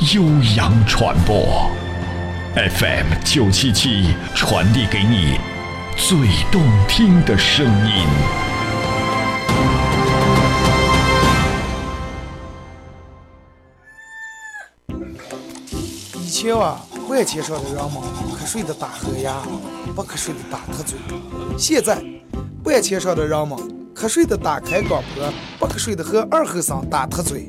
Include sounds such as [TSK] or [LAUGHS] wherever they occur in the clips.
悠扬传播，FM 九七七传递给你最动听的声音。以前啊，万千上的人们瞌睡的打呵牙，不瞌睡的打特嘴。现在，万千上的人们瞌睡的打开广播，不瞌睡的和二和尚打特嘴。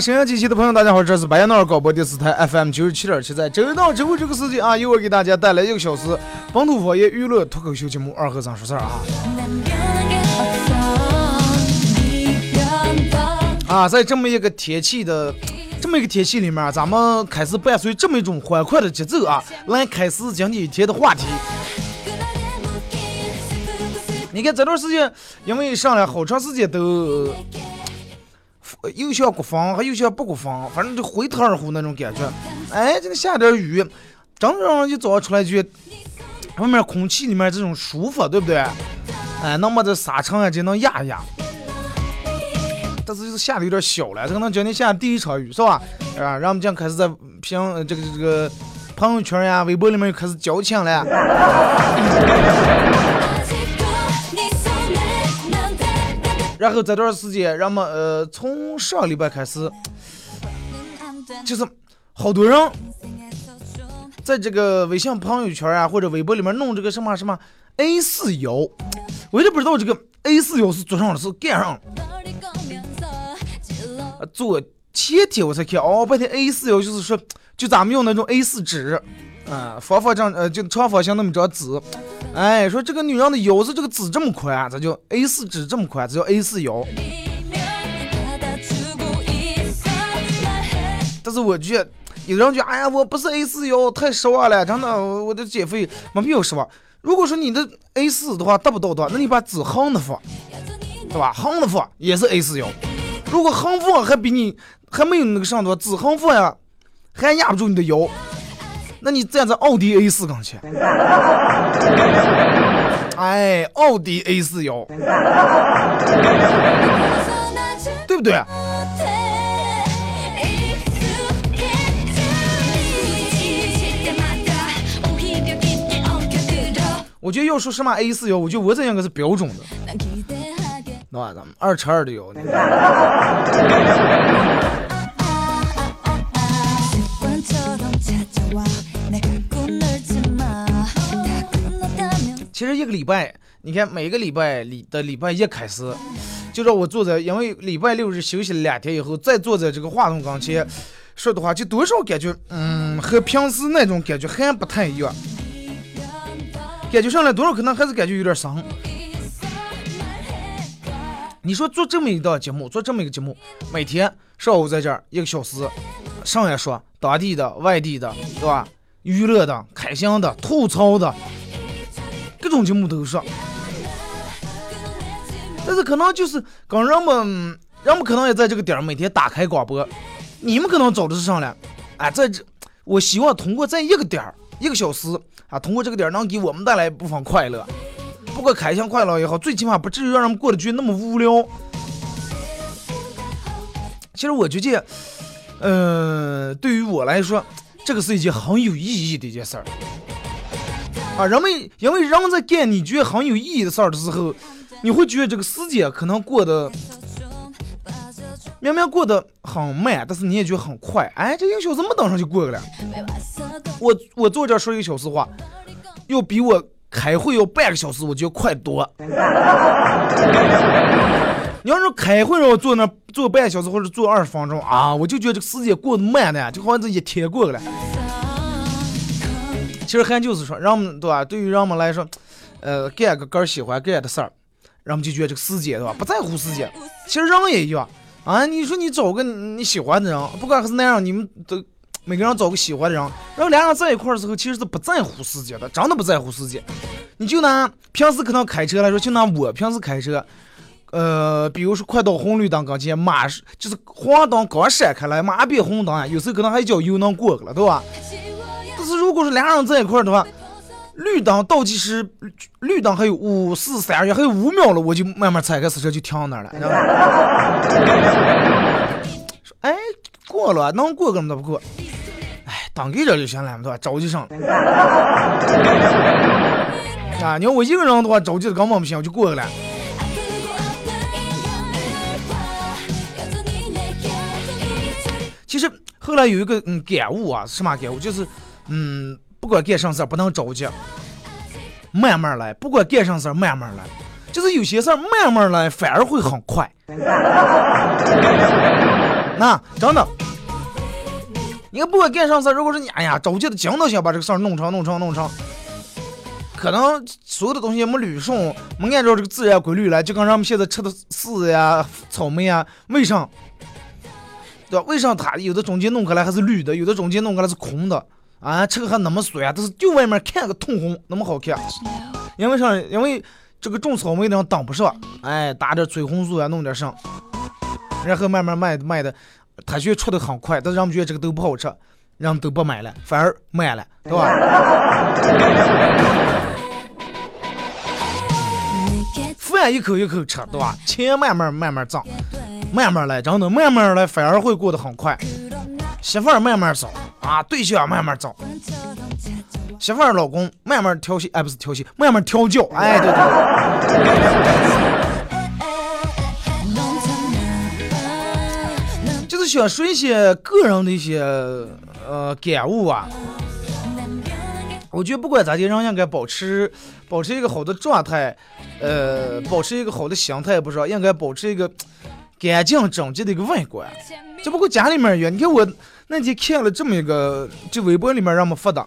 沈阳机器的朋友，大家好，这是白彦淖尔广播电视台 FM 九十七点七，在周到周五这个时间啊，由我给大家带来一个小时本土方言娱乐脱口秀节目《二和尚说事儿》啊。啊，在这么一个天气的这么一个天气里面，咱们开始伴随这么一种欢快的节奏啊，来开始今天一天的话题。你看这段时间，因为上来好长时间都。又像刮风，还又像不刮风，反正就灰头二乎那种感觉。哎，这个下点雨，正正一早上出来就外面空气里面这种舒服，对不对？哎，那么这沙尘啊就能压一压。但是就是下的有点小了，这可能今天下第一场雨是吧？啊，然后我们就开始在评这个这个朋友圈呀、微博里面又开始矫情了。然后这段时间，人们呃，从上个礼拜开始，就是好多人在这个微信朋友圈啊，或者微博里面弄这个什么什么 A 四腰，我也不知道这个 A 四腰是做上了是干上了。昨前天我才看，哦，半天 A 四腰就是说，就咱们用那种 A 四纸，啊，方方正呃，就长方形那么张纸。哎，说这个女人的腰子这个纸这么宽，这叫 A 四纸这么宽，这叫 A 四腰。但是我觉得有人觉得，哎呀，我不是 A 四腰，太失望了，真的，我的减肥没必要失望。如果说你的 A 四的话达不到的话，那你把纸横着放，对吧？横着放也是 A 四腰。如果横放还比你还没有那个上多，纸横放呀，还压不住你的腰。那你站在奥迪 A 四跟前，哎，奥迪 A 四幺，对不对？我觉得要说什么 A 四幺，我觉得我这应该是标准的，那吧？咱们二乘二的幺。[LAUGHS] 其实一个礼拜，你看每个礼拜里的礼拜一开始，就让我坐在，因为礼拜六日休息了两天以后，再坐在这个话筒跟前说的话，就多少感觉，嗯，和平时那种感觉还不太一样。感觉上来多少可能还是感觉有点伤。你说做这么一档节目，做这么一个节目，每天上午在这儿一个小时，上来说当地的、外地的，对吧？娱乐的、开心的、吐槽的。各种节目都上，但是可能就是跟人们，人们可能也在这个点儿每天打开广播，你们可能找的是上来，哎，在这，我希望通过在一个点儿一个小时啊，通过这个点儿能给我们带来一部分快乐，不过开心快乐也好，最起码不至于让人们过得去那么无聊。其实我觉得，呃，对于我来说，这个是一件很有意义的一件事儿。啊，人们因为人们在干你觉得很有意义的事儿的时候，你会觉得这个时间可能过得明明过得很慢，但是你也觉得很快。哎，这一个小时没等上就过去了。我我坐这说一个小时话，要比我开会要半个小时，我觉得快多。你要是开会让我坐那坐半小时或者坐二十分钟啊，我就觉得这个时间过得慢的，就好像这一天过去了。其实还就是说，人们对吧？对于人们来说，呃，干个个喜欢干的事儿，人们就觉得这个时间对吧？不在乎时间。其实人也一样啊。你说你找个你喜欢的人，不管还是男人，你们都每个人找个喜欢的人，然后两人在一块儿的时候，其实是不在乎时间的，真的不在乎时间。你就拿平时可能开车来说，就拿我平时开车，呃，比如说快到红绿灯跟前，马上就是黄灯刚闪开来，马变红灯，有时候可能还叫油能过去了，对吧？但是如果是俩人在一块儿的话，绿灯倒计时，绿灯还有五四三二还有五秒了，我就慢慢踩开刹车就停到那儿了，知道吧？说哎，过了，能过根本都不过，哎，当给这就行了，对吧？着急上。啊，你要我一个人的话，着急的根本不行，我就过去了。其实后来有一个嗯感悟啊，什么感悟？就是。嗯，不管干啥事儿不能着急，慢慢来。不管干啥事儿慢慢来，就是有些事儿慢慢来反而会很快。[LAUGHS] 那真的，你不管干啥事儿，如果是你哎呀着急的，紧都想把这个事儿弄成、弄成、弄成，可能所有的东西没捋顺，没按照这个自然规律来，就跟咱们现在吃的柿子呀、草莓呀，为啥？对吧？为啥它有的中间弄开来还是绿的，有的中间弄开来是空的？啊，吃个还那么酸，但是就外面看个通红，那么好看。因为啥？因为这个种草莓的人挡不上，哎，打点催红素啊，弄点上，然后慢慢卖卖的，他却出的很快，但是人们觉得这个都不好吃，人们都不买了，反而卖了，对吧？[LAUGHS] 饭一口一口吃，对吧？钱慢慢慢慢挣，慢慢来，真的慢慢来，反而会过得很快。媳妇儿慢慢找啊，对象慢慢找。媳妇儿老公慢慢调戏，哎，不是调戏，慢慢调教。哎，对对。对就是想说一些个人的一些呃感悟啊。我觉得不管咋地，人应该保持保持一个好的状态，呃，保持一个好的心态，不是应该保持一个干净整洁的一个外观。只不过家里面远，你看我。那天看了这么一个，就微博里面让我们发的，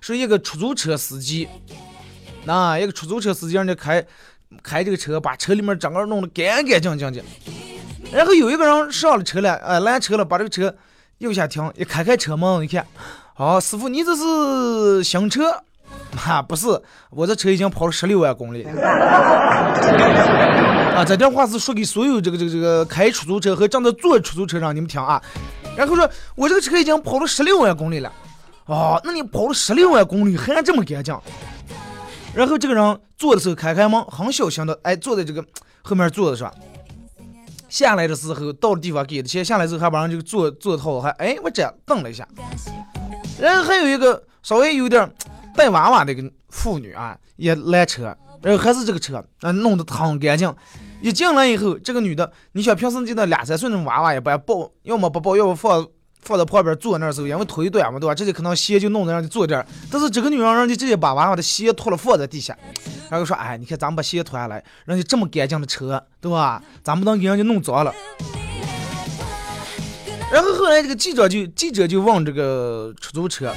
是一个出租车司机，那一个出租车司机让家开开这个车，把车里面整个弄得干干净净的。然后有一个人上了车了，呃，拦车了，把这个车右下停，一开开车门，一看，哦，师傅，你这是新车？啊，不是，我这车已经跑了十六万公里。[LAUGHS] 啊，这段话是说给所有这个这个这个开出租车和正在坐出租车上你们听啊。然后说，我这个车已经跑了十六万公里了。哦，那你跑了十六万公里还这么干净？然后这个人坐的时候开开门，很小心的，哎，坐在这个后面坐的是吧？下来的时候到了地方给的钱，下来之后还把人这个坐坐套还哎，我这样瞪了一下。然后还有一个稍微有点。带娃娃的一个妇女啊，也拦车，然后还是这个车啊，弄得很干净。一进来以后，这个女的，你想平时就那两三岁那种娃娃，也不抱，要么不抱，要么放放在旁边坐那时候，因为腿短嘛，对吧？这里可能鞋就弄得让你坐这儿。但是这个女人，人家直接把娃娃的鞋脱了放在地下，然后说：“哎，你看咱们把鞋脱下来，人家这么干净的车，对吧？咱不能给人家弄脏了。”然后后来这个记者就记者就问这个出租车。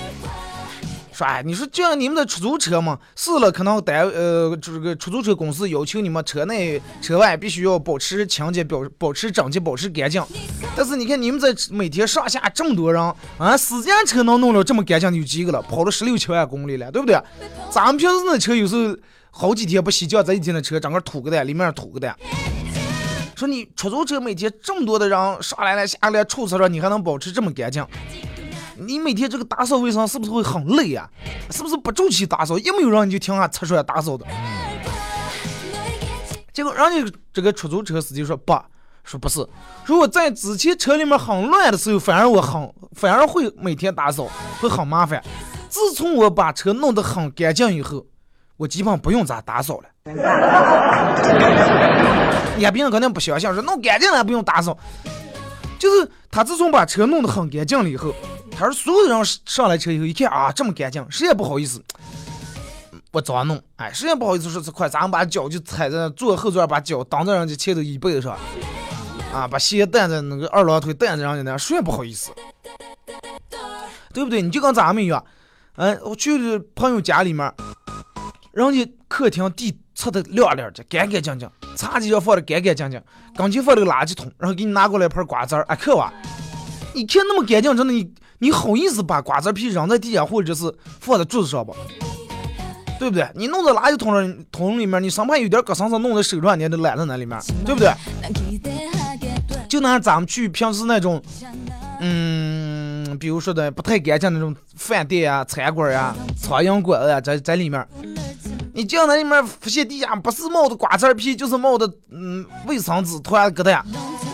说哎，你说就像你们的出租车嘛，是了，可能单呃，这个出租车公司要求你们车内车外必须要保持清洁，保保持整洁，保持干净。但是你看你们在每天上下这么多人啊，私家车能弄了这么干净的有几个了？跑了十六七万公里了，对不对？咱们平时那车有时候好几天不洗脚，这一天的车整个土个的，里面土个的。说你出租车每天这么多的人上来了下来臭死了，你还能保持这么干净？你每天这个打扫卫生是不是会很累啊？是不是不住气打扫？一没有人你就听下擦出来打扫的。结果人家这个出租车司机说不，说不是，如果在之前车里面很乱的时候，反而我很反而会每天打扫，会很麻烦。自从我把车弄得很干净以后，我基本不用咋打扫了。你别人肯定不相信，说弄干净了不用打扫。就是他自从把车弄得很干净了以后，他说所有的人上来车以后一看啊这么干净，谁也不好意思。我咋弄，哎，谁也不好意思说这块，咱们把脚就踩在坐后座，把脚挡在人家前头椅背上，啊，把鞋垫在那个二郎腿垫在人家那，谁也不好意思，对不对？你就跟咱们一样，嗯，我去朋友家里面，人家客厅地擦的亮亮的，干干净净。茶几上放的干干净净，刚前放了个垃圾桶，然后给你拿过来一盘瓜子儿，啊，嗑哇！一看那么干净，真的你你好意思把瓜子皮扔在地下，或者是放在桌子上吧？对不对？你弄在垃圾桶上桶里面，你生怕有点搁上上弄在手上，你都懒在那里面，对不对？就拿咱们去平时那种，嗯，比如说的不太干净那种饭店啊、餐馆啊、苍蝇馆啊，在在里面。你进那里面发现地下不是冒的瓜子皮，就是冒的嗯卫生纸团疙瘩，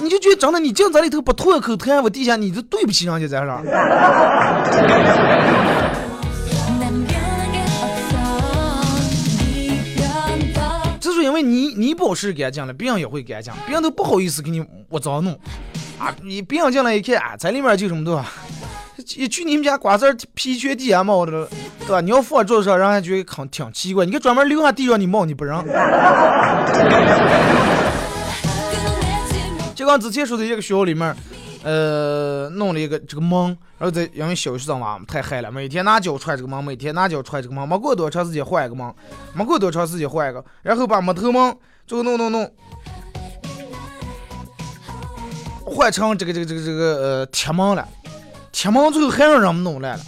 你就觉得真的，你进这里头不吐一口痰，我地下你就对不起人家在这儿。[LAUGHS] 这是因为你你保持干净了，别人也会干净，别人都不好意思给你我脏弄啊！你别人进来一看啊，在里面就这么多。一去你们家瓜子皮全地下冒的了，对吧？你要放桌子上，人家觉得很挺奇怪。你给专门留下地上你冒，你不让。[LAUGHS] 就刚之前说的一个学校里面，呃，弄了一个这个门，然后在因为小学生嘛太嗨了，每天拿脚踹这个门，每天拿脚踹这个门，没过多长时间换一个门，没过多长时间换一个，然后把木头门就弄弄弄，换成这个这个这个这个呃铁门了。铁门最后还让人们弄烂了，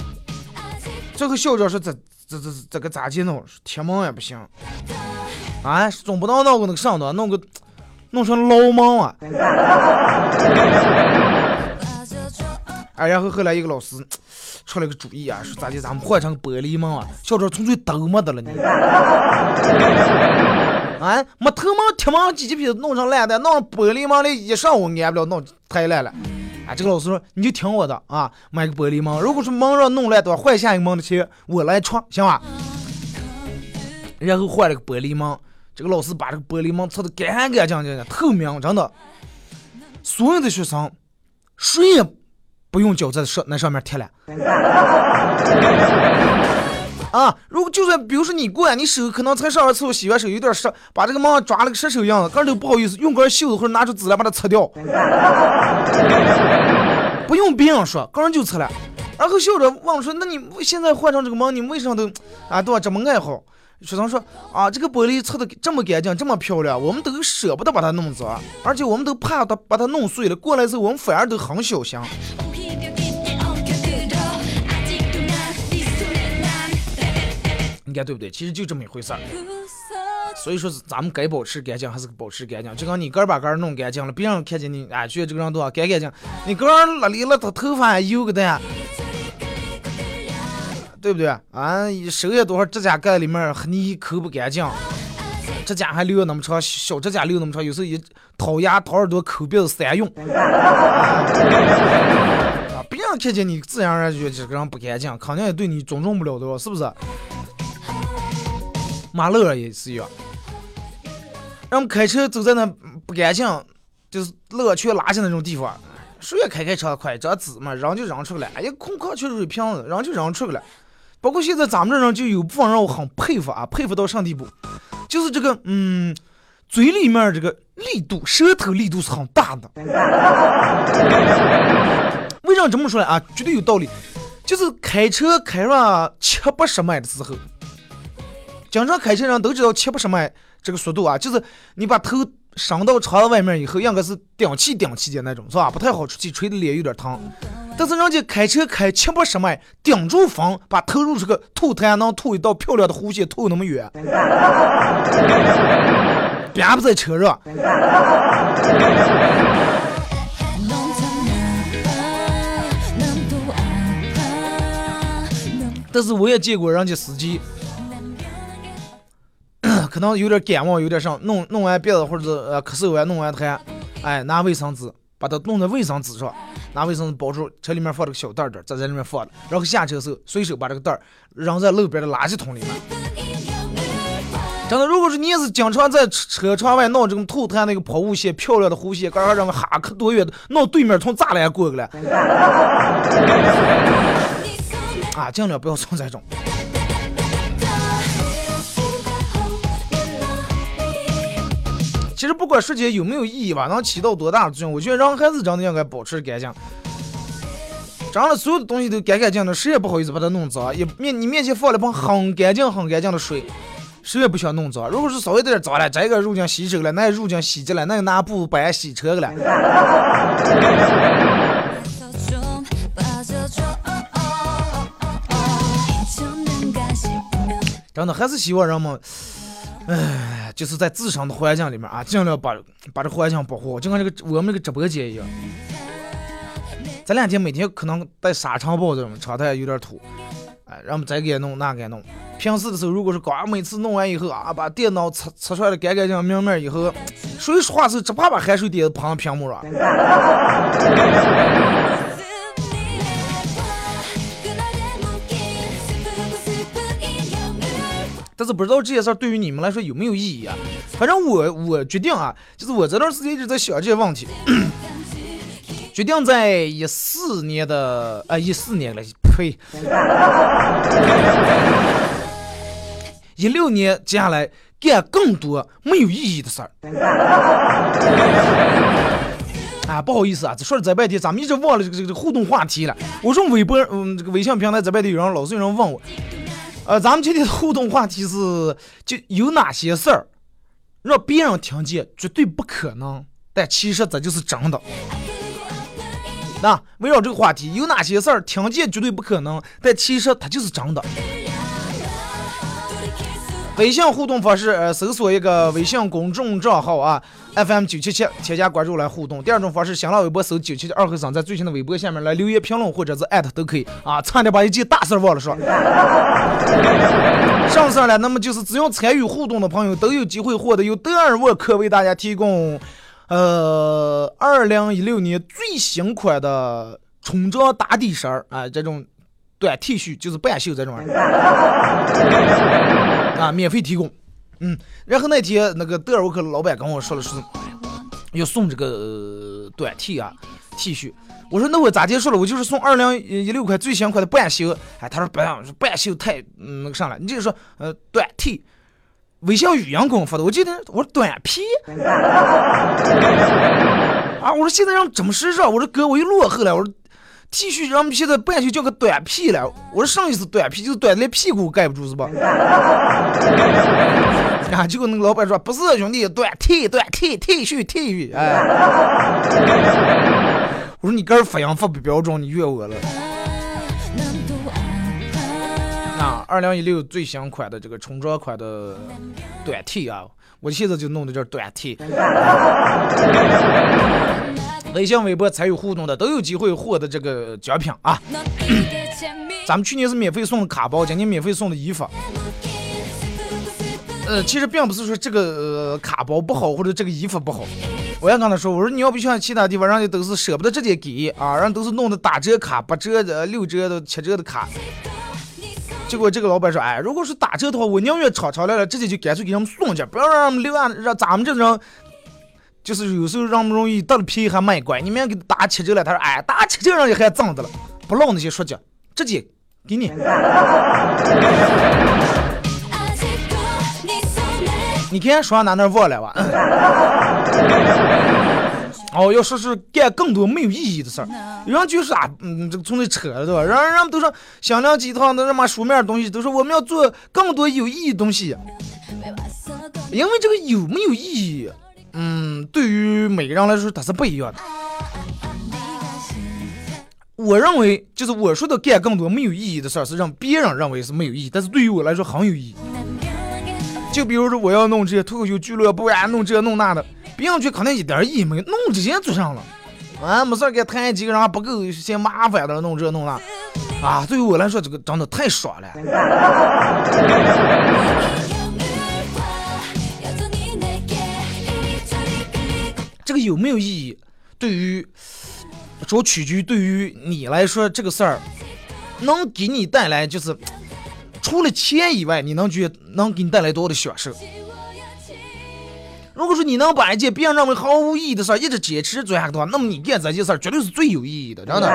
最后校长说：“这这这这个咋去弄？铁门也不行，啊，总不能弄个那个上头，弄个弄成牢门啊！” [LAUGHS] 哎，然后后来一个老师 [TSK] 出了个主意啊，说：“咋的？咱们换成玻璃门啊？”校长纯粹都没的了你。[LAUGHS] 啊，没头门铁门几几皮弄成烂的，弄玻璃门的一上午安不了，弄太烂了。啊这个老师说：“你就听我的啊，买个玻璃门。如果说门上弄烂的话，换下一个门的钱我来出，行吧？”然后换了个玻璃门，这个老师把这个玻璃门擦得干干净净的，透明，真的。所有的学生谁也不用脚在上那上面贴了。[LAUGHS] 啊，如果就算比如说你过来，你手可能才上完厕所洗完手有点湿，把这个门抓了个湿手样子，个人都不好意思用根袖子或者拿出纸来把它擦掉。[LAUGHS] 不用别人说，个人就擦了。然后校长问说：“那你现在换成这个门，你为什么都啊对吧这么爱好？”学生说：“啊，这个玻璃擦的这么干净，这么漂亮，我们都舍不得把它弄脏，而且我们都怕它把它弄碎了。过来之后我们反而都很小心。”应该对不对？其实就这么一回事儿。所以说，咱们该保持干净还是保持干净。就刚你个儿把个儿弄干净了，别人看见你，哎，觉得这个人多干干净。你个儿邋里邋遢，头发油个的，对不对？啊，手也多少指甲盖里面和泥抠不干净，指甲还留那么长，小指甲留那么长，有时候一掏牙掏耳朵抠鼻子三用。[LAUGHS] 啊，别人看见你，自然而然觉得这个人不干净，肯定也对你尊重不了的，是不是？马路上也是一样，让我们开车走在那不干净，就是乐趣垃圾那种地方，谁也开开车快，这纸嘛扔就扔出来，哎呀空壳去水瓶子扔就扔出去了。包括现在咱们这人就有部分人我很佩服啊，佩服到什地步？就是这个嗯，嘴里面这个力度，舌头力度是很大的。为什么这么说呢？啊？绝对有道理，就是开车开上七八十迈的时候。经常开车人都知道七八十迈这个速度啊，就是你把头伸到窗子外面以后，应该是顶气顶气的那种，是吧？不太好出气，吹的脸有点疼。但是人家开车开七八十迈，顶住风，把头入这个吐痰，能吐一道漂亮的弧线，吐那么远，[LAUGHS] 别不在车上。但是我也见过人家司机。可能有点感冒，有点上弄弄完鼻子或者呃咳嗽完弄完痰，哎，拿卫生纸把它弄在卫生纸上，拿卫生纸包住，车里面放了个小袋袋，在这里面放的，然后下车时候随手把这个袋儿扔在路边的垃圾桶里面。真的，如果说你也是经常在车窗外弄这种透探那个抛物线，漂亮的弧线，刚刚认为哈可多远的，弄对面从栅栏过去了。啊，尽量不要送这种。其实不管说起有没有意义吧，能起到多大的作用，我觉得人还是真的应该保持干净。长了，所有的东西都干干净净，谁也不好意思把它弄脏。也面你面前放了盆很干净、很干净的水，谁也不想弄脏。如果是稍微有点脏了，这个入镜洗手了，那入镜洗洁了，那个拿布把人洗车了。真的还是希望人们。哎，就是在自身的环境里面啊，尽量把把这环境保护好，就跟这个我们这个直播间一样。这两天每天可能带沙尘暴这种，窗台有点土，哎，让我们这个也弄那个也弄。平时的时候，如果是刚每次弄完以后啊，把电脑擦擦出来的干干净净明明以后，谁说话时候只怕把汗水滴喷屏幕上。[LAUGHS] 不知道这些事儿对于你们来说有没有意义啊？反正我我决定啊，就是我这段时间一直在想这些问题，[CLEARS THROAT] 决定在一四年的啊一四年了，呸，[LAUGHS] 一六年接下来干更多没有意义的事儿。[LAUGHS] 啊，不好意思啊，这说了这半天，咱们一直忘了这个这个互动话题了。我说微博，嗯，这个微信平台这半天有人老是有人问我。呃，咱们今天的互动话题是：就有哪些事儿让别人听见绝对不可能，但其实这就是真的。那围绕这个话题，有哪些事儿听见绝对不可能，但其实它就是真的。微信互动方式，呃，搜索一个微信公众账号啊，FM 九七七，添加关注来互动。第二种方式，新浪微博搜九七七二和尚，在最新的微博下面来留言评论或者是艾特都可以啊。差点把一件大事忘了说，上事了。那么就是只要参与互动的朋友都有机会获得由德尔沃克为大家提供，呃，二零一六年最新款的冲装打底衫儿啊，这种。短 T 恤就是半袖这种啊，免费提供。嗯，然后那天那个德尔沃克老板跟我说了说要送这个短 T 啊 T 恤，我说那我咋接受了？我就是送二零一六款最新款的半袖。哎，他说不让，半袖太那个上了，你就是说呃短 T。微信语音给我发的，我记得我说短 P [LAUGHS] 啊，我说现在让怎么时尚？我说哥，我又落后了，我说。T 恤，让我们现在半袖叫个短屁了。我说上一次短屁就是短的连屁股盖不住是吧？[LAUGHS] 啊，结果那个老板说不是兄弟，短 T 短 T T 恤 T 恤。哎，[LAUGHS] 我说你个人发音发不标准，你怨我了。那，二零一六最新款的这个冲装款的短 T 啊，我现在就弄的这短 T。[LAUGHS] 微信、微博参与互动的都有机会获得这个奖品啊！咱们去年是免费送的卡包，今年免费送的衣服。呃，其实并不是说这个卡包不好或者这个衣服不好，我也跟他说，我说你要不像其他地方，人家都是舍不得直接给啊，人都是弄的打折卡、八折的、六折的、七折的卡。结果这个老板说，哎，如果是打折的话，我宁愿厂商来了直接就干脆给他们送去，不要让他们留啊，让咱们这种。就是有时候让不容易得了便宜还卖乖，你们给打七折了，他说哎，打七折人家还挣的了，不唠那些说教，直接给你。[LAUGHS] 你看说哪那忘了吧？[LAUGHS] 哦，要说是干更多没有意义的事儿，人就是啊，嗯，这个从那扯对吧？人人们都说响亮鸡汤的什么书面东西，都说我们要做更多有意义的东西，因为这个有没有意义？嗯，对于每个人来说，它是不一样的。我认为，就是我说的干更多没有意义的事儿，是让别人认为是没有意义，但是对于我来说很有意义。就比如说，我要弄这些脱口秀俱乐部啊，弄这弄那的，别人去肯定一点意义没有，弄这些做上了，啊，没事给谈几个人还不够嫌麻烦的，弄这弄那，啊，对于我来说，这个真的太爽了。[LAUGHS] 这个有没有意义？对于主取决于对于你来说，这个事儿能给你带来就是除了钱以外，你能觉能给你带来多少的享受？如果说你能把一件别人认为毫无意义的事儿一直坚持做下去的话，那么你干这件事儿绝对是最有意义的，真的。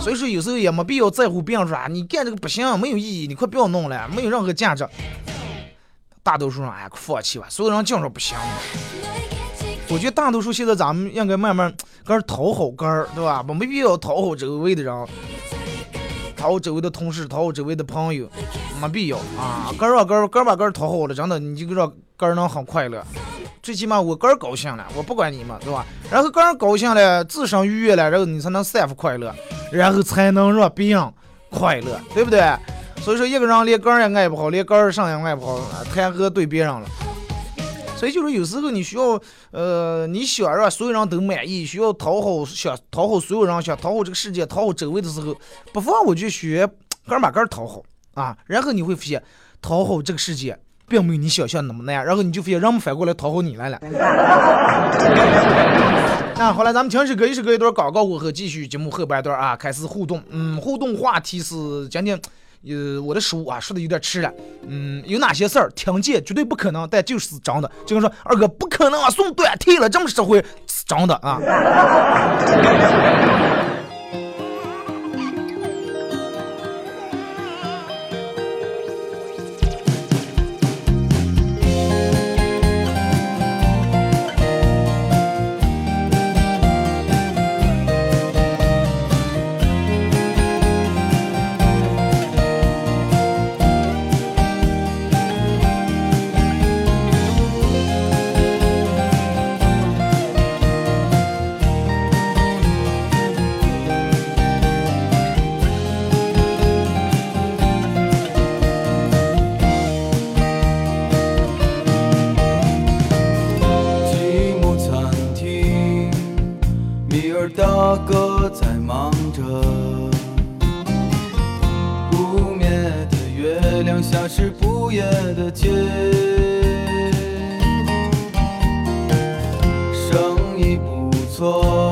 所以说有时候也没必要在乎别人说啊，你干这个不行，没有意义，你快不要弄了，没有任何价值。大多数人哎，放弃吧，所有人净说不行。我觉得大多数现在咱们应该慢慢跟讨好跟儿，对吧？我没必要讨好周围的人，讨好周围的同事，讨好周围的朋友，没必要啊。跟儿把跟儿跟儿把跟儿讨好了，真的你就让跟儿能很快乐。最起码我个人高兴了，我不管你们，对吧？然后个人高兴了，自身愉悦了，然后你才能散发快乐，然后才能让别人快乐，对不对？所以说，一个人连个人也爱不好，连个人上也爱不好，谈何对别人了？所以就是有时候你需要，呃，你想让所有人都满意，需要讨好，想讨好所有人，想讨好这个世界，讨好周围的时候，不妨我就学个人把个人讨好啊，然后你会发现，讨好这个世界并没有你想象那么难，然后你就发现人们反过来讨好你来了。[LAUGHS] 那好了，咱们停止隔一首歌一段广告过后，继续节目后半段啊，开始互动。嗯，互动话题是今天。呃，我的书啊说的有点迟了。嗯，有哪些事儿听见绝对不可能，但就是真的。就跟说二哥不可能啊，送短替了，这么社会，真的啊。你不错。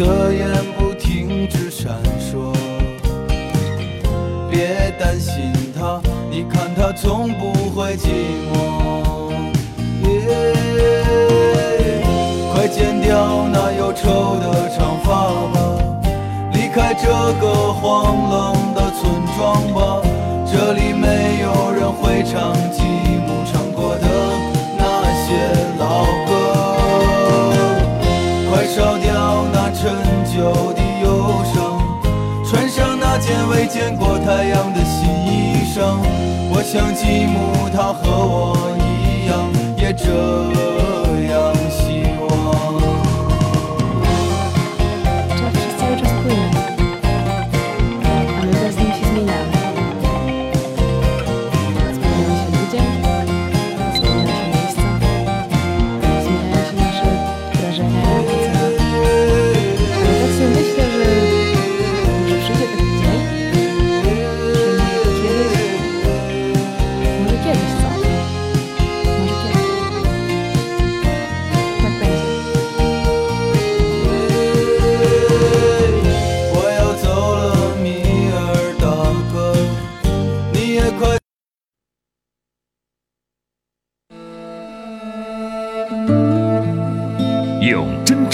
的眼不停止闪烁，别担心他，你看他从不会寂寞。耶，快剪掉那忧愁的长发吧，离开这个荒冷的村庄吧，这里没有人会唱起。未见过太阳的新衣裳，我想吉姆他和我一样也遮。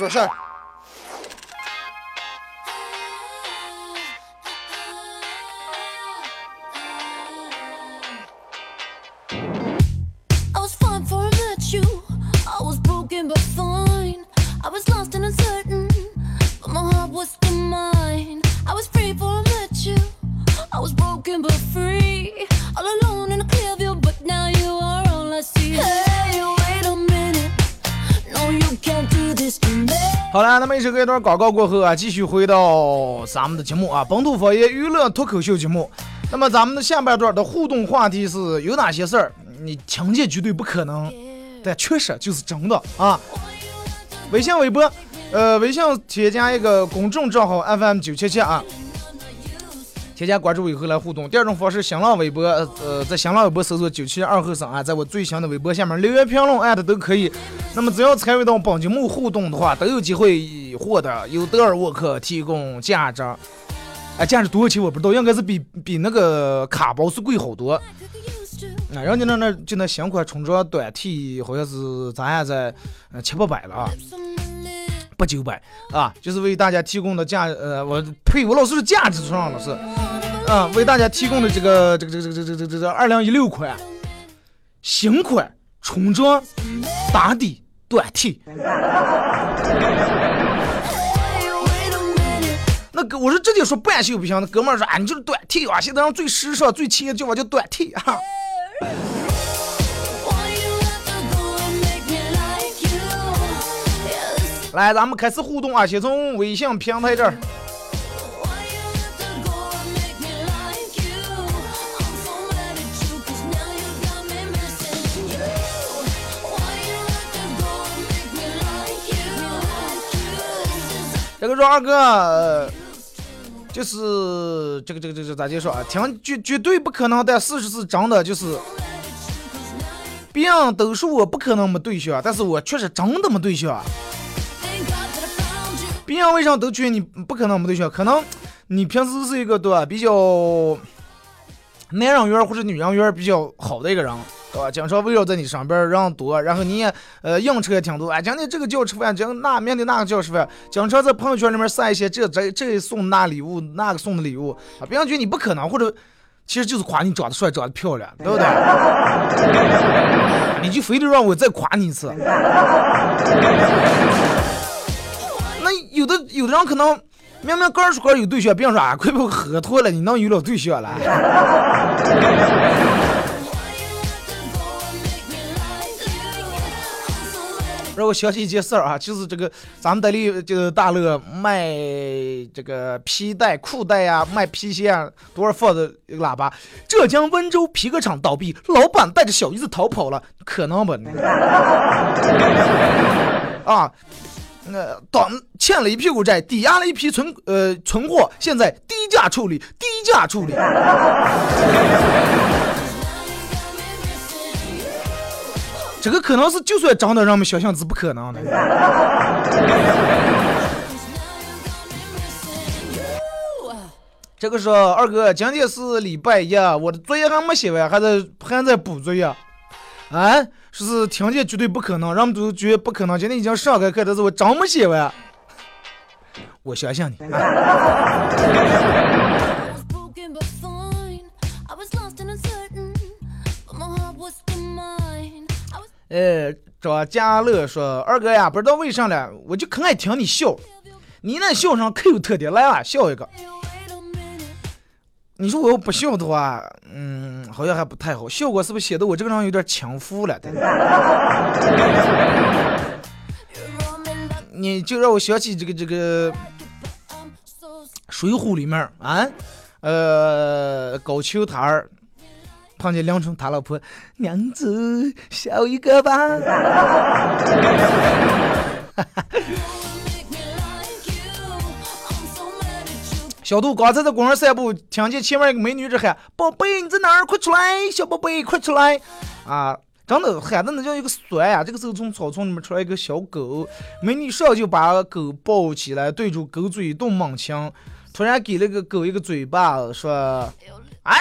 说事儿。好了，那么一首歌一段广告过后啊，继续回到咱们的节目啊，本土方言娱乐脱口秀节目。那么咱们的下半段的互动话题是有哪些事儿你听见绝对不可能，但确实就是真的啊。微信、微博，呃，微信添加一个公众账号 FM 九七七啊，添加关注以后来互动。第二种方式，新浪微博，呃，在新浪微博搜索九七二后生啊，在我最新的微博下面留言评论艾特都可以。那么只要参与到本节目互动的话，都有机会获得由德尔沃克提供价值，哎，价值多少钱我不知道，应该是比比那个卡包是贵好多。Used to. 啊，人家那那就那新款冲装短 T 好像是咱还在七八百了啊，八九百啊，就是为大家提供的价呃，我呸，我老是说价值上老师，啊，为大家提供的这个这个这个这个这个这个这二零一六款新款冲装打底短 T，那哥我说直接说半袖不行，那哥们儿说啊，你就是短 T 啊，现在让最时尚最气的叫法叫短 T 啊。来，咱们开始互动啊，先从微信平台这儿。这个说二哥，就是这个这个这个咋介绍啊？听绝绝对不可能，但事实是真的，就是别人都说我不可能没对象，但是我确实真的没对象。别人为啥都觉得你不可能没对象？可能你平时是一个对吧，比较男人缘或者女人缘比较好的一个人，对吧？经常围绕在你身边人多，然后你也呃应酬也挺多，哎，今天这个叫吃饭，今那明天那个叫吃饭，经常在朋友圈里面晒一些这这这送那礼物，那个送的礼物啊，别人觉得你不可能，或者其实就是夸你长得帅，长得漂亮，对不对？你就非得让我再夸你一次。那有的人可能明明个儿说个儿有对象，别人说啊，快被我喝脱了，你能有了对象了？[LAUGHS] 让我想起一件事儿啊，就是这个咱们这里就是大乐卖这个皮带、裤带呀、卖皮鞋啊，多少放的喇叭。浙江温州皮革厂倒闭，老板带着小姨子逃跑了，可能吧？[LAUGHS] 啊，那当欠了一屁股债，抵押了一批存呃存货，现在低价处理，低价处理。这个可能是就算真的，让我们想象是不可能的。这个时候，二哥，今天是礼拜一，我的作业还没写完，还在还在补作业。啊，说是听见绝对不可能，人们都觉得不可能。今天已经上开课，但是我真没写完。我相信你。呃，[LAUGHS] 张佳乐说：“二哥呀，不知道为啥了，我就可爱听你笑，你那笑声可有特点，来吧，笑一个。”你说我要不笑的话，嗯，好像还不太好，效果是不是显得我这个人有点轻浮了？[LAUGHS] 你就让我想起这个这个《水浒》里面啊，呃，高俅他儿碰见梁冲他老婆，娘子笑一个吧。[LAUGHS] 小杜刚才在公园散步，听见前面一个美女在喊：“宝贝，你在哪儿？快出来！小宝贝，快出来！”啊，真的喊的那叫一个酸呀！这个时候从草丛里面出来一个小狗，美女上就把狗抱起来，对住狗嘴一顿猛亲，突然给了个狗一个嘴巴，说：“啊，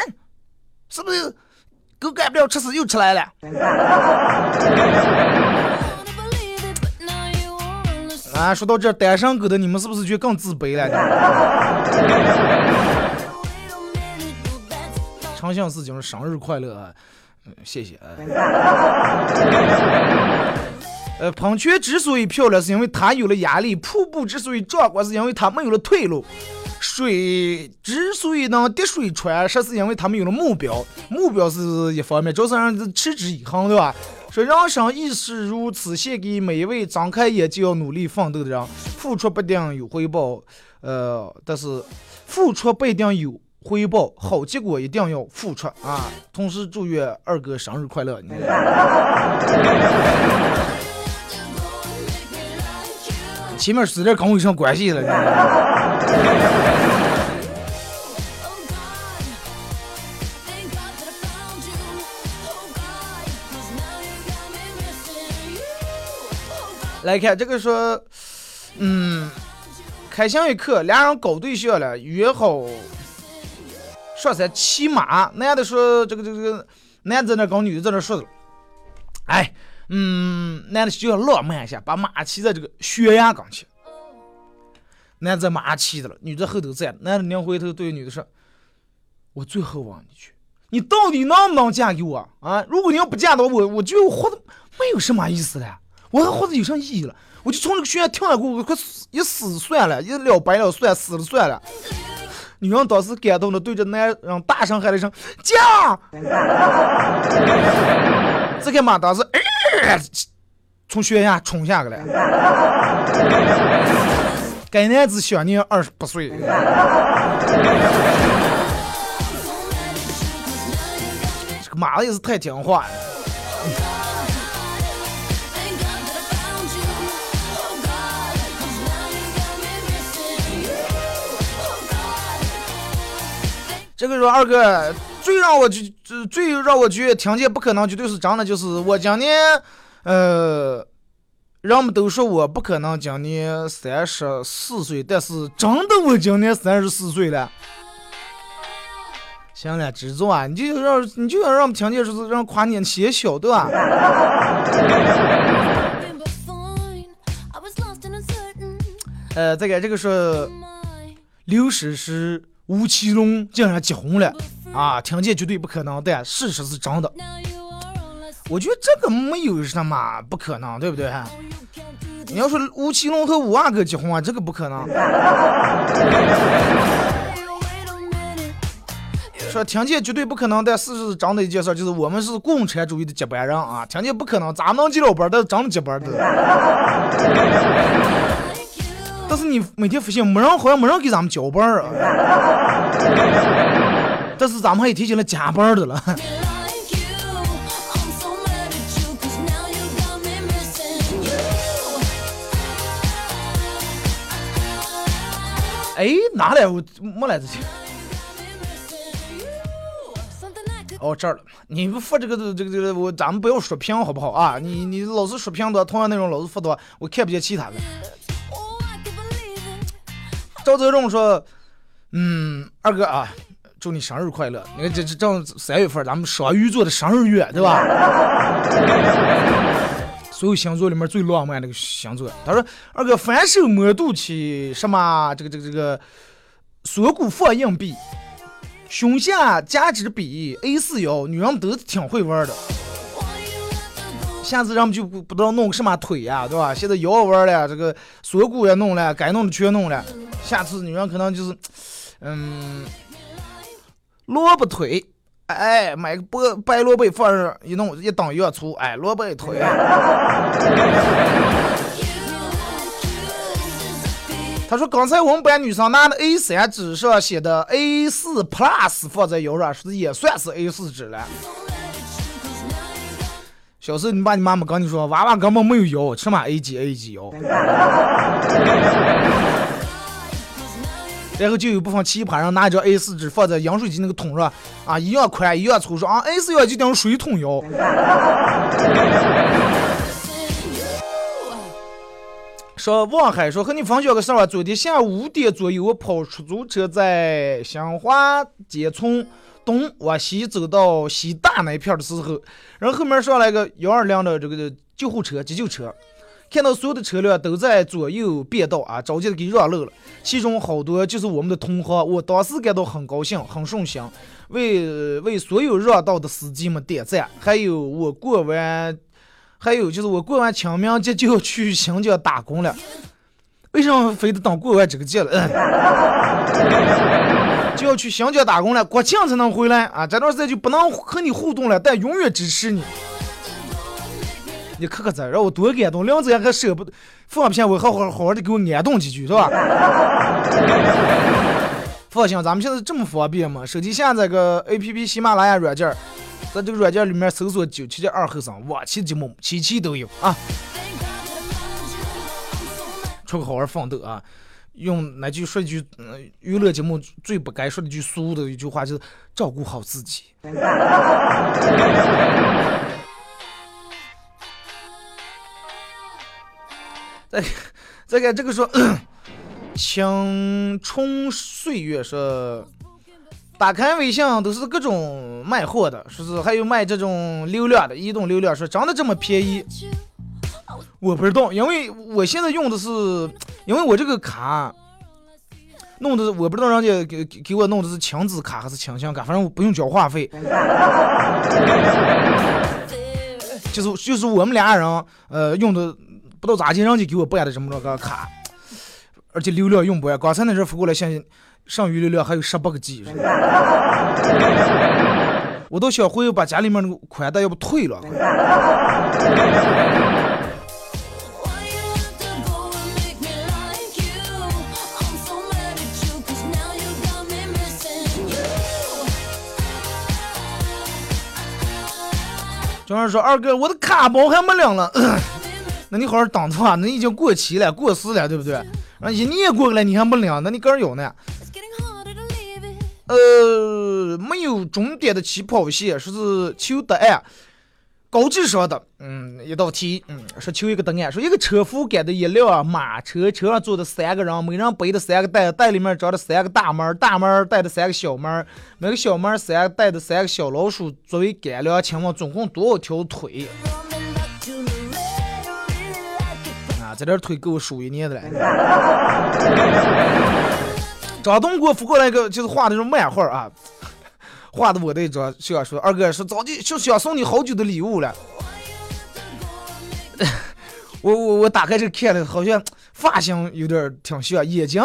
是不是狗干不了吃屎又出来了？”啊，说到这单身狗的，你们是不是就更自卑了？长相思讲生日快乐啊！谢谢啊。呃，喷泉之所以漂亮，是因为它有了压力；瀑布之所以壮观，是因为它没有了退路；水之所以能滴水穿石，是因为他们有了目标。目标是一方面，主要是让人持之以恒，对吧？说人生亦是如此，献给每一位张开眼就要努力奋斗的人。付出不一定有回报，呃，但是付出不一定有回报，好结果一定要付出啊！同时祝愿二哥生日快乐！前面说点跟我有什么关系了？[LAUGHS] 来看这个说，嗯，开箱一刻，俩人搞对象了，约好上山骑马。男的说这个这个这个，男的在那跟女的在那说的，哎，嗯，男的就要浪漫一下，把马骑在这个悬崖上去。男的马骑着了，女的后头站，男的拧回头对女的说：“我最后望你去，你到底能不能嫁给我啊？如果你要不嫁的话，我我就活的没有什么意思了。”我还活着有啥意义了？我就从这个悬崖跳下去，我快一死算了，一了百了算，死了算了。女人当时感动的对着男人大声喊了一声“嫁”，这个马当时哎从悬崖冲下去了。[LAUGHS] 该男子享年二十八岁。这个马子也是太听话了。这个说二哥最让我就最让我觉得听见不可能绝对是真的，就是我今年，呃，人们都说我不可能今年三十四岁，但是真的我今年三十四岁了。行了，知足啊，你就让你就要让听见说是让夸年纪小，对吧？呃，再给这个说刘诗诗。吴奇隆竟然结婚了啊！听见绝对不可能，但事实是真的。我觉得这个没有什么不可能，对不对？你要说吴奇隆和五阿哥结婚啊，这个不可能。[LAUGHS] 说听见绝对不可能，但事实是真的一件事，就是我们是共产主义的接班人啊！听见不可能，咱们能接老班，但是真的接班的。[LAUGHS] 但是你每天发现没人，好像没人给咱们交班啊。但是咱们还提醒了加班的了。[LAUGHS] 哎，哪来？我没来之前。哦，这儿了。你不发这个这个这个，我咱们不要刷屏好不好啊？你你老是刷屏多，同样内容老是发多，我看不见其他的。赵泽荣说：“嗯，二哥啊，祝你生日快乐！你看这这正三月份，咱们双鱼座的生日月，对吧？[LAUGHS] 所有星座里面最浪漫那个星座。他说：二哥反手摸肚脐，什么这个这个这个锁骨放硬币，胸下夹支笔 A 四腰，女人们都挺会玩的。下次咱们就不不知道弄个什么腿呀，对吧？现在腰弯了，这个锁骨也弄了，该弄的全弄了。下次女人可能就是，嗯，萝卜腿，哎，买个白白萝卜放上一弄一当月粗，哎，萝卜腿。他说：“刚才我们班女生拿的 A 3纸上写的 A 4 Plus 放在腰上，说也算是 A 4纸了。小时候你爸你妈妈跟你说，娃娃根本没有腰，什么 A 几 A 几腰。然后就有部分奇葩人拿一张 A 4纸放在饮水机那个桶上，啊，一样宽一样粗，说啊 A 4腰就等于水桶腰。[LAUGHS] ”说望海说和你分享个事儿啊，昨天下午五点左右，我跑出租车在新华街从东往西走到西大那一片的时候，然后后面上来个幺二零的这个救护车急救车，看到所有的车辆都在左右变道啊，着急的给让路了，其中好多就是我们的同行，我当时感到很高兴，很顺心，为为所有让道的司机们点赞，还有我过完。还有就是我过完清明节就要去新疆打工了，为什么非得等过完这个节了？就要去新疆打工了，国庆才能回来啊！这段时间就不能和你互动了，但永远支持你。你可可赞，让我多感动，两子还舍不得放片，我好好好好的给我安动几句，是吧？[LAUGHS] 放心，咱们现在这么方便嘛，手机下载个 A P P 喜马拉雅软件。在这个软件里面搜索“九七的二后生”，往期节目期期都有啊。出个好玩放豆啊！用那句说一句，嗯，娱乐节目最不该说的句俗的一句话就是“照顾好自己”。再再看这个说，青春岁月说。打开微信都是各种卖货的，说是还有卖这种流量的，移动流量，说真的这么便宜？我不知道，因为我现在用的是，因为我这个卡弄的，我不知道人家给给我弄的是亲子卡还是亲情卡，反正我不用交话费，[LAUGHS] 就是就是我们俩人，呃，用的不知道咋地，人家给我办的这么个卡，而且流量用不完，刚才那人发过来信息。剩余流量还有十八个 G，[LAUGHS] 我都想回把家里面那个宽带要不退了。张二说：“二哥，我的卡包还没领了，那你好好等着啊，那已经过期了，过时了，对不对？啊，一年过了你还没领，那你个人有呢？”呃，没有终点的起跑线，说是求答案，高智商的，嗯，一道题，嗯，说求一个答案，说一个车夫赶的一辆马车，车上坐的三个人，每人背的三个袋，袋里面装着三个大门，大门带的三个小门，每个小门三个带的三个小老鼠作为干粮，请问总共多少条腿？在这点腿够数一年的了。[LAUGHS] 张东给我发过来一个，就是画那种漫画啊，画的我的一张，想说二哥说早就就想送你好久的礼物了。我我我打开这看了，好像发型有点挺像，眼睛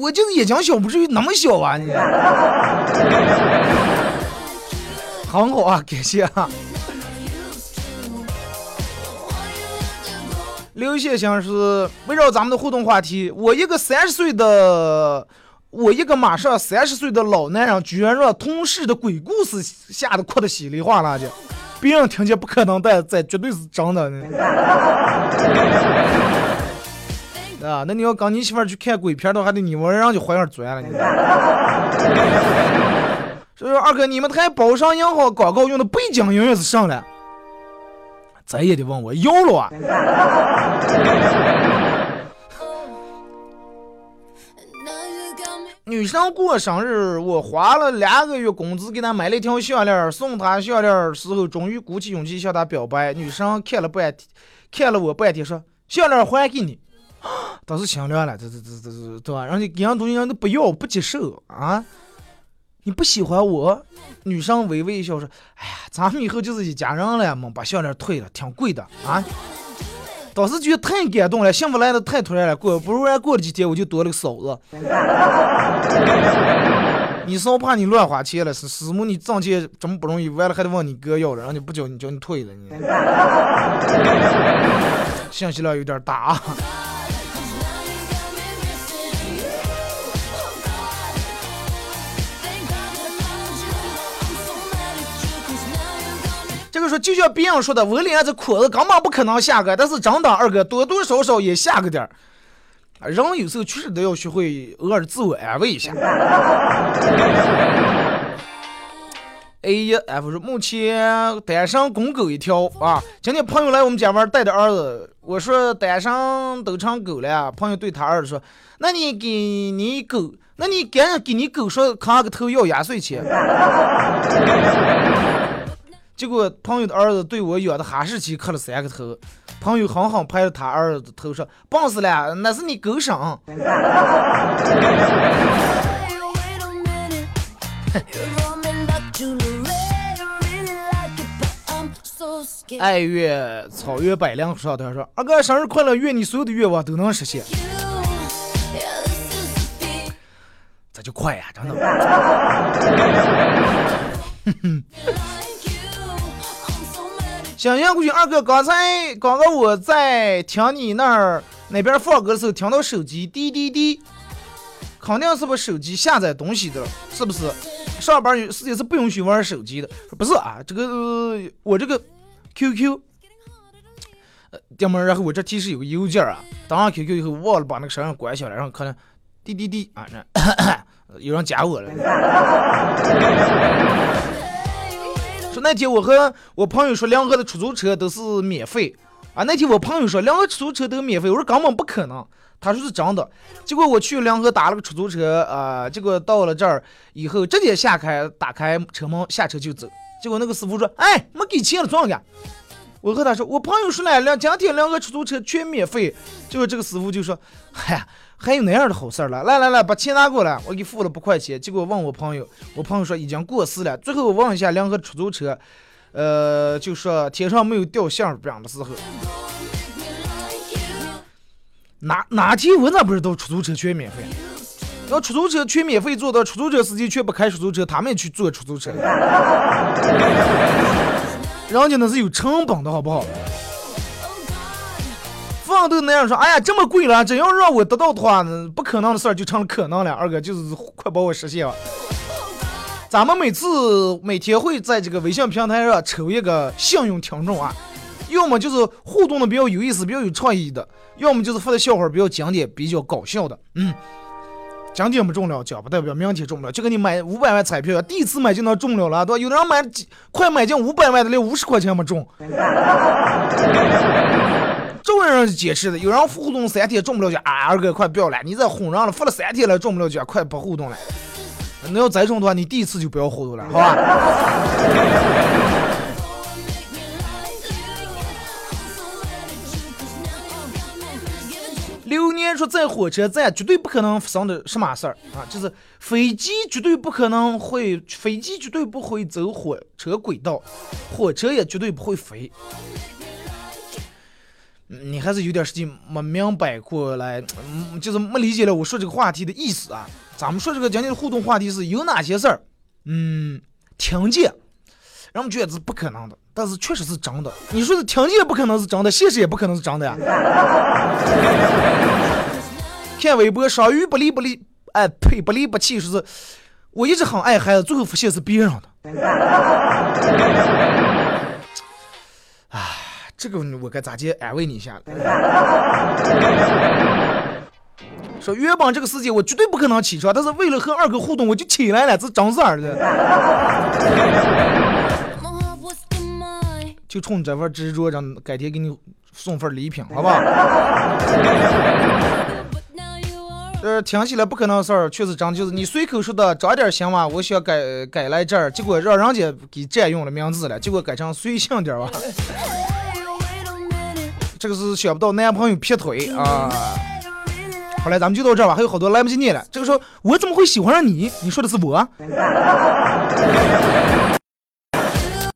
我就是眼睛小，不至于那么小啊你。[LAUGHS] 很好啊，感谢啊。刘先生是围绕咱们的互动话题，我一个三十岁的。我一个马上三十岁的老男人，居然让同事的鬼故事吓得哭得稀里哗啦的，别人听见不可能，但这绝对是真的。[LAUGHS] 啊，那你要跟你媳妇去看鬼片的话，还得你闻人就怀上钻了你。所以说，二哥，你们台宝商银行广告用的背景音乐是啥了？咱也得问我要了啊。[LAUGHS] 女生过生日，我花了两个月工资给她买了一条项链，送她项链时候，终于鼓起勇气向她表白。女生看了半天，看了我半天，说：“项链还给你。”当时心凉了，这这这这这对吧？人家给人东西人都不要，不接受啊！你不喜欢我？女生微微一笑说：“哎呀，咱们以后就是一家人了嘛，把项链退了，挺贵的啊。”当时觉得太感动了，幸福来的太突然了。过不如然过了几天，我就多了个嫂子。你嫂怕你乱花钱了，是师母你挣钱这么不容易，完了还得问你哥要了，然后你不交你叫你退了你。信息量有点大啊。这个说就像别人说的，我脸这裤子根本不可能下个，但是真的二哥多多少少也下个点儿。人有时候确实都要学会偶尔自我安慰一下。A [LAUGHS] 呀 F 说目前单身公狗一条啊。今天朋友来我们家玩，带着儿子，我说单身都成狗了。朋友对他儿子说：“那你给你狗，那你赶紧给你狗说磕个头要压岁钱。”结果朋友的儿子对我养的哈士奇磕了三个头，朋友狠狠拍了他儿子的头说：“棒死了，那是你狗生。” [LAUGHS] [LAUGHS] 爱乐草原百灵上头说：“二哥生日快乐，愿你所有的愿望都能实现。” [LAUGHS] 这就快呀，真的。想想过去，二哥刚才刚刚我在听你那儿那边放歌的时候，听到手机滴滴滴，肯定是把手机下载东西的，是不是？上班有时间是不允许玩手机的，不是啊？这个、我这个 QQ，呃，电门，然后我这提示有个邮件啊，登上 QQ 以后忘了把那个声音关小了，然后可能滴滴滴啊，那 [COUGHS] 有人加我了。说那天我和我朋友说两河的出租车都是免费啊。那天我朋友说两河出租车都免费，我说根本不可能。他说是真的。结果我去两河打了个出租车啊，结果到了这儿以后直接下开打开车门下车就走。结果那个师傅说：“哎，没给钱了，撞干？”我和他说：“我朋友说了两今天两个出租车全免费。”结果这个师傅就说：“嗨。”还有那样的好事儿了，来来来，把钱拿过来，我给付了八块钱。结果问我朋友，我朋友说已经过时了。最后我问一下两个出租车，呃，就说天上没有掉馅饼的时候，哪哪天我咋不知道出租车全免费？要出租车全免费坐的，出租车司机却不开出租车，他们去坐出租车，人家那是有成本的好不好？放都那样说，哎呀，这么贵了，真要让我得到的话，不可能的事儿就成了可能了。二哥就是快把我实现了。咱们每次每天会在这个微信平台上抽一个幸运听众啊，要么就是互动的比较有意思、比较有创意的，要么就是发的笑话比较经典、比较搞笑的。嗯，今天不中了，奖不代表明天中不了。就跟你买五百万彩票，第一次买就能中了了，对吧？有的人买快买进五百万的，连五十块钱没中。众人解释的，有人互动三天中不了奖，啊，二哥快不要了，你这哄人了，发了三天了中不了奖，快不互动了。那要再中的话，你第一次就不要互动了，好吧？流年说，在火车站绝对不可能发生的什么事儿啊？就是飞机绝对不可能会，飞机绝对不会走火车轨道，火车也绝对不会飞。你还是有点事情没明白过来，嗯就是没理解了我说这个话题的意思啊。咱们说这个今天的互动话题是有哪些事儿？嗯，听见，人们觉得是不可能的，但是确实是真的。你说的听见不可能是真的，现实也不可能是真的呀。看微博，双鱼不离不离，哎呸，不离不弃，说是我一直很爱孩子，最后发现是别人的。这个我该咋接安慰你一下？[LAUGHS] 说原本这个时间我绝对不可能起床，但是为了和二哥互动，我就起来了，这真事儿的。就冲你这份执着，让改天给你送份礼品，好不好？呃，听起来不可能事儿，确实真，就是你随口说的，长点心嘛，我想改改来这儿，结果让人家给占用了名字了，结果改成随性点吧。这个是想不到男朋友劈腿啊！好嘞，咱们就到这吧，还有好多来不及念了。这个时候，我怎么会喜欢上你？你说的是我？